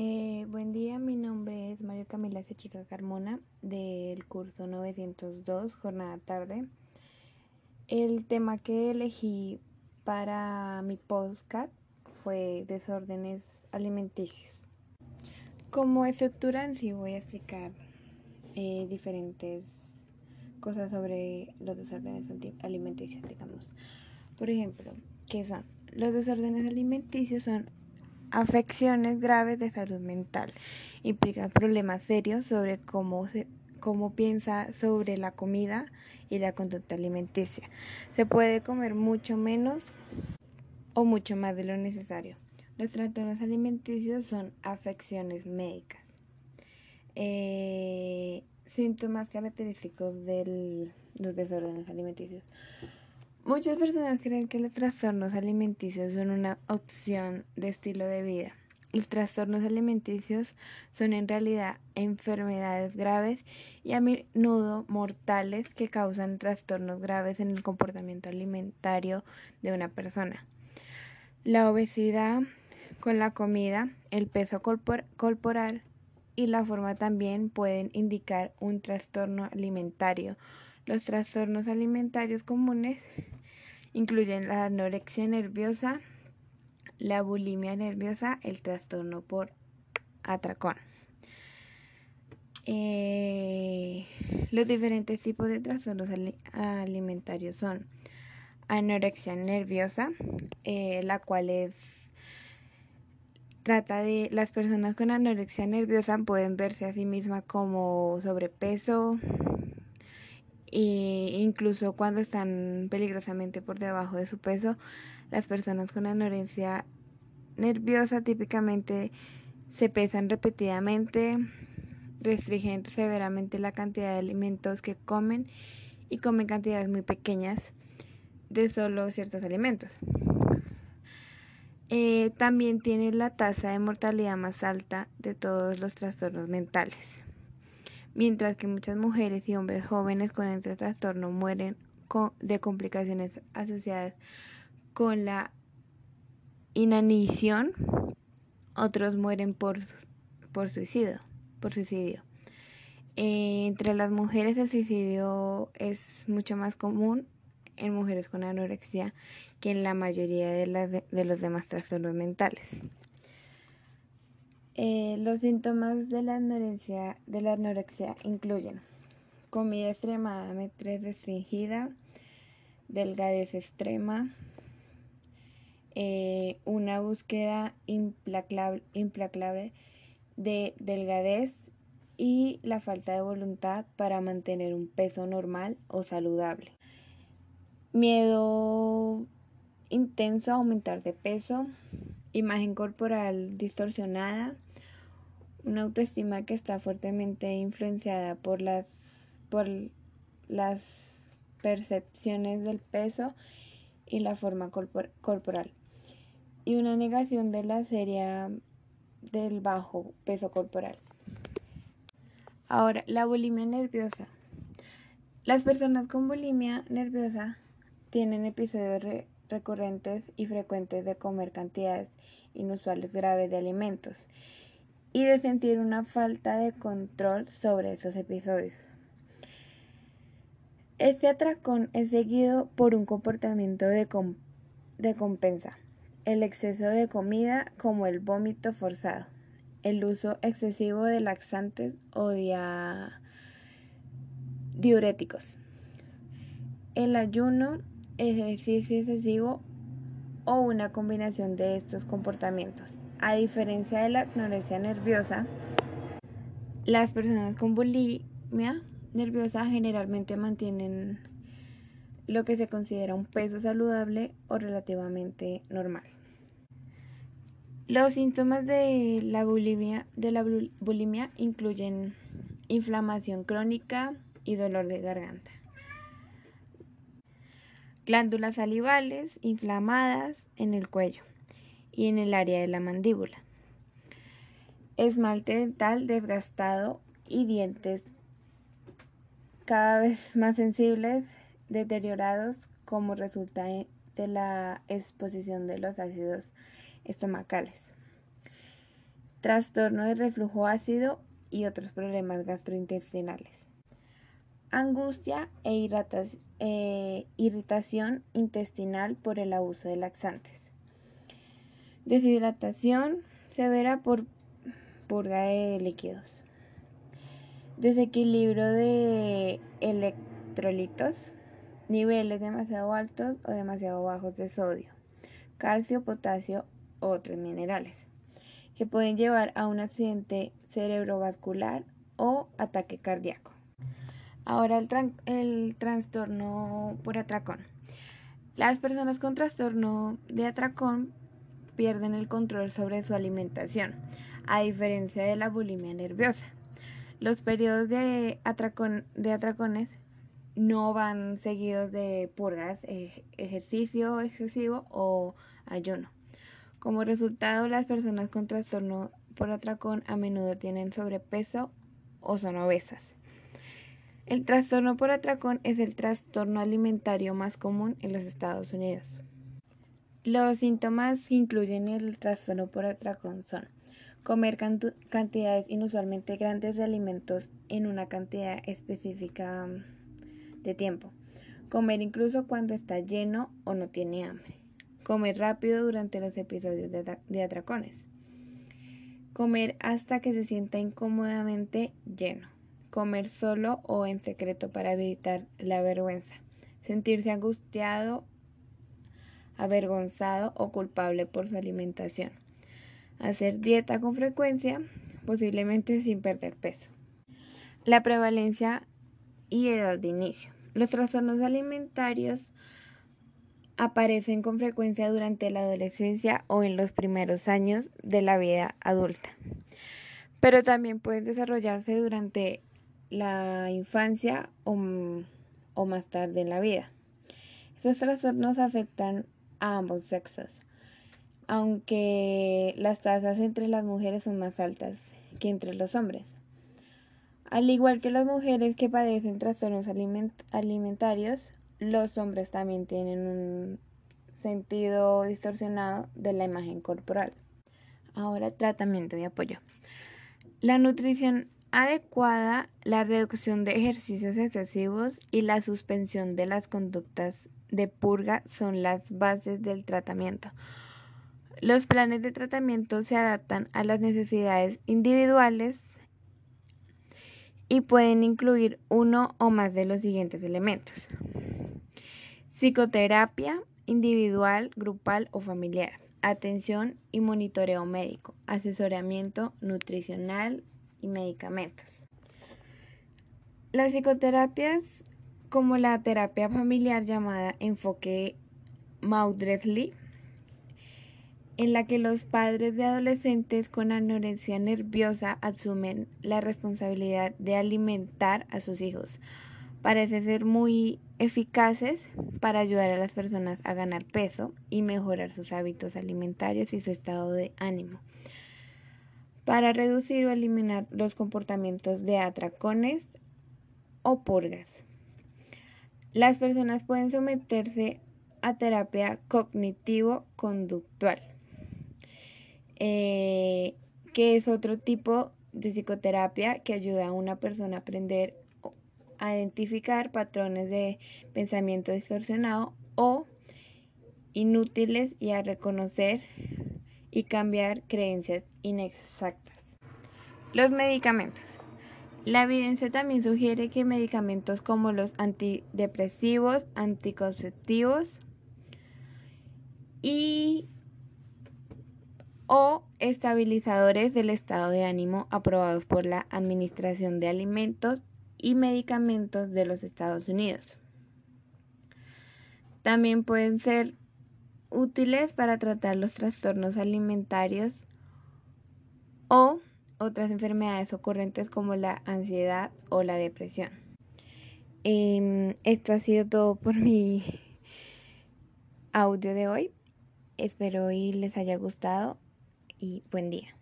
Eh, buen día, mi nombre es Mario Camila Sechica Carmona del curso 902, jornada tarde. El tema que elegí para mi podcast fue desórdenes alimenticios. Como estructura en sí voy a explicar eh, diferentes cosas sobre los desórdenes alimenticios, digamos. Por ejemplo, ¿qué son? Los desórdenes alimenticios son afecciones graves de salud mental. Implican problemas serios sobre cómo se cómo piensa sobre la comida y la conducta alimenticia. Se puede comer mucho menos o mucho más de lo necesario. Los trastornos alimenticios son afecciones médicas. Eh, síntomas característicos de los desórdenes alimenticios. Muchas personas creen que los trastornos alimenticios son una opción de estilo de vida. Los trastornos alimenticios son en realidad enfermedades graves y a menudo mortales que causan trastornos graves en el comportamiento alimentario de una persona. La obesidad con la comida, el peso corporal y la forma también pueden indicar un trastorno alimentario. Los trastornos alimentarios comunes Incluyen la anorexia nerviosa, la bulimia nerviosa, el trastorno por atracón. Eh, los diferentes tipos de trastornos alimentarios son anorexia nerviosa, eh, la cual es trata de las personas con anorexia nerviosa pueden verse a sí mismas como sobrepeso, e incluso cuando están peligrosamente por debajo de su peso, las personas con anorexia nerviosa típicamente se pesan repetidamente, restringen severamente la cantidad de alimentos que comen y comen cantidades muy pequeñas de solo ciertos alimentos. Eh, también tiene la tasa de mortalidad más alta de todos los trastornos mentales mientras que muchas mujeres y hombres jóvenes con este trastorno mueren de complicaciones asociadas con la inanición, otros mueren por, por suicidio. Por suicidio. Eh, entre las mujeres el suicidio es mucho más común en mujeres con anorexia que en la mayoría de, los demás trastornos mentales. Eh, los síntomas de la, anorexia, incluyen comida extremadamente restringida, delgadez extrema, eh, una búsqueda implacable de delgadez y la falta de voluntad para mantener un peso normal o saludable. Miedo intenso a aumentar de peso, imagen corporal distorsionada, una autoestima que está fuertemente influenciada por las, por las percepciones del peso y la forma corporal y una negación de la serie del bajo peso corporal. Ahora, la bulimia nerviosa. Las personas con bulimia nerviosa tienen episodios recurrentes y frecuentes de comer cantidades inusuales graves de alimentos y de sentir una falta de control sobre esos episodios. Este atracón es seguido por un comportamiento de, de compensa, el exceso de comida como el vómito forzado, el uso excesivo de laxantes o diuréticos, el ayuno, ejercicio excesivo o una combinación de estos comportamientos. A diferencia de la anorexia nerviosa, las personas con bulimia nerviosa generalmente mantienen lo que se considera un peso saludable o relativamente normal. Los síntomas de la bulimia, de la bulimia incluyen inflamación crónica y dolor de garganta. Glándulas salivales inflamadas en el cuello y en el área de la mandíbula. Esmalte dental desgastado y dientes cada vez más sensibles, deteriorados como resulta de la exposición de los ácidos estomacales. trastorno de reflujo ácido y otros problemas gastrointestinales. Angustia e, e irritación intestinal por el abuso de laxantes. Deshidratación severa por purga de líquidos. Desequilibrio de electrolitos. Niveles demasiado altos o demasiado bajos de sodio, calcio, potasio u otros minerales que pueden llevar a un accidente cerebrovascular o ataque cardíaco. Ahora el, el trastorno por atracón. Las personas con trastorno de atracón pierden el control sobre su alimentación, a diferencia de la bulimia nerviosa. Los periodos de, de atracones no van seguidos de purgas, ejercicio excesivo o ayuno. Como resultado, las personas con trastorno por atracón a menudo tienen sobrepeso o son obesas. El trastorno por atracón es el trastorno alimentario más común en los Estados Unidos. Los síntomas incluyen el trastorno por atracón comer cantidades inusualmente grandes de alimentos en una cantidad específica mm, de tiempo, comer incluso cuando está lleno o no tiene hambre, Comer rápido durante los episodios de, atracones. Comer hasta que se sienta incómodamente lleno. Comer solo o en secreto para evitar la vergüenza. Sentirse angustiado, avergonzado o culpable por su alimentación. Hacer dieta con frecuencia, posiblemente sin perder peso. La prevalencia y edad de inicio. Los trastornos alimentarios aparecen con frecuencia durante la adolescencia o en los primeros años de la vida adulta, pero también pueden desarrollarse durante la infancia o, más tarde en la vida. Estos trastornos afectan a ambos sexos, aunque las tasas entre las mujeres son más altas que entre los hombres. Al igual que las mujeres que padecen trastornos alimentarios, los hombres también tienen un sentido distorsionado de la imagen corporal. Ahora, tratamiento y apoyo. La nutrición adecuada, la reducción de ejercicios excesivos y la suspensión de las conductas de purga son las bases del tratamiento. Los planes de tratamiento se adaptan a las necesidades individuales y pueden incluir uno o más de los siguientes elementos. Psicoterapia individual, grupal o familiar. Atención y monitoreo médico. Asesoramiento nutricional y medicamentos. Las psicoterapias como la terapia familiar llamada enfoque Maudsley, en la que los padres de adolescentes con anorexia nerviosa asumen la responsabilidad de alimentar a sus hijos parece ser muy eficaces para ayudar a las personas a ganar peso y mejorar sus hábitos alimentarios y su estado de ánimo. Para reducir o eliminar los comportamientos de atracones o purgas. Las personas pueden someterse a terapia cognitivo-conductual, eh, que es otro tipo de psicoterapia que ayuda a una persona a aprender a identificar patrones de pensamiento distorsionado o inútiles y a reconocer y cambiar creencias inexactas. Los medicamentos. La evidencia también sugiere que medicamentos como los antidepresivos, anticonceptivos y o estabilizadores del estado de ánimo aprobados por la Administración de Alimentos y medicamentos de los Estados Unidos. También pueden ser útiles para tratar los trastornos alimentarios o otras enfermedades ocurrentes como la ansiedad o la depresión. Em, esto ha sido todo por mi audio de hoy. Espero y les haya gustado y buen día.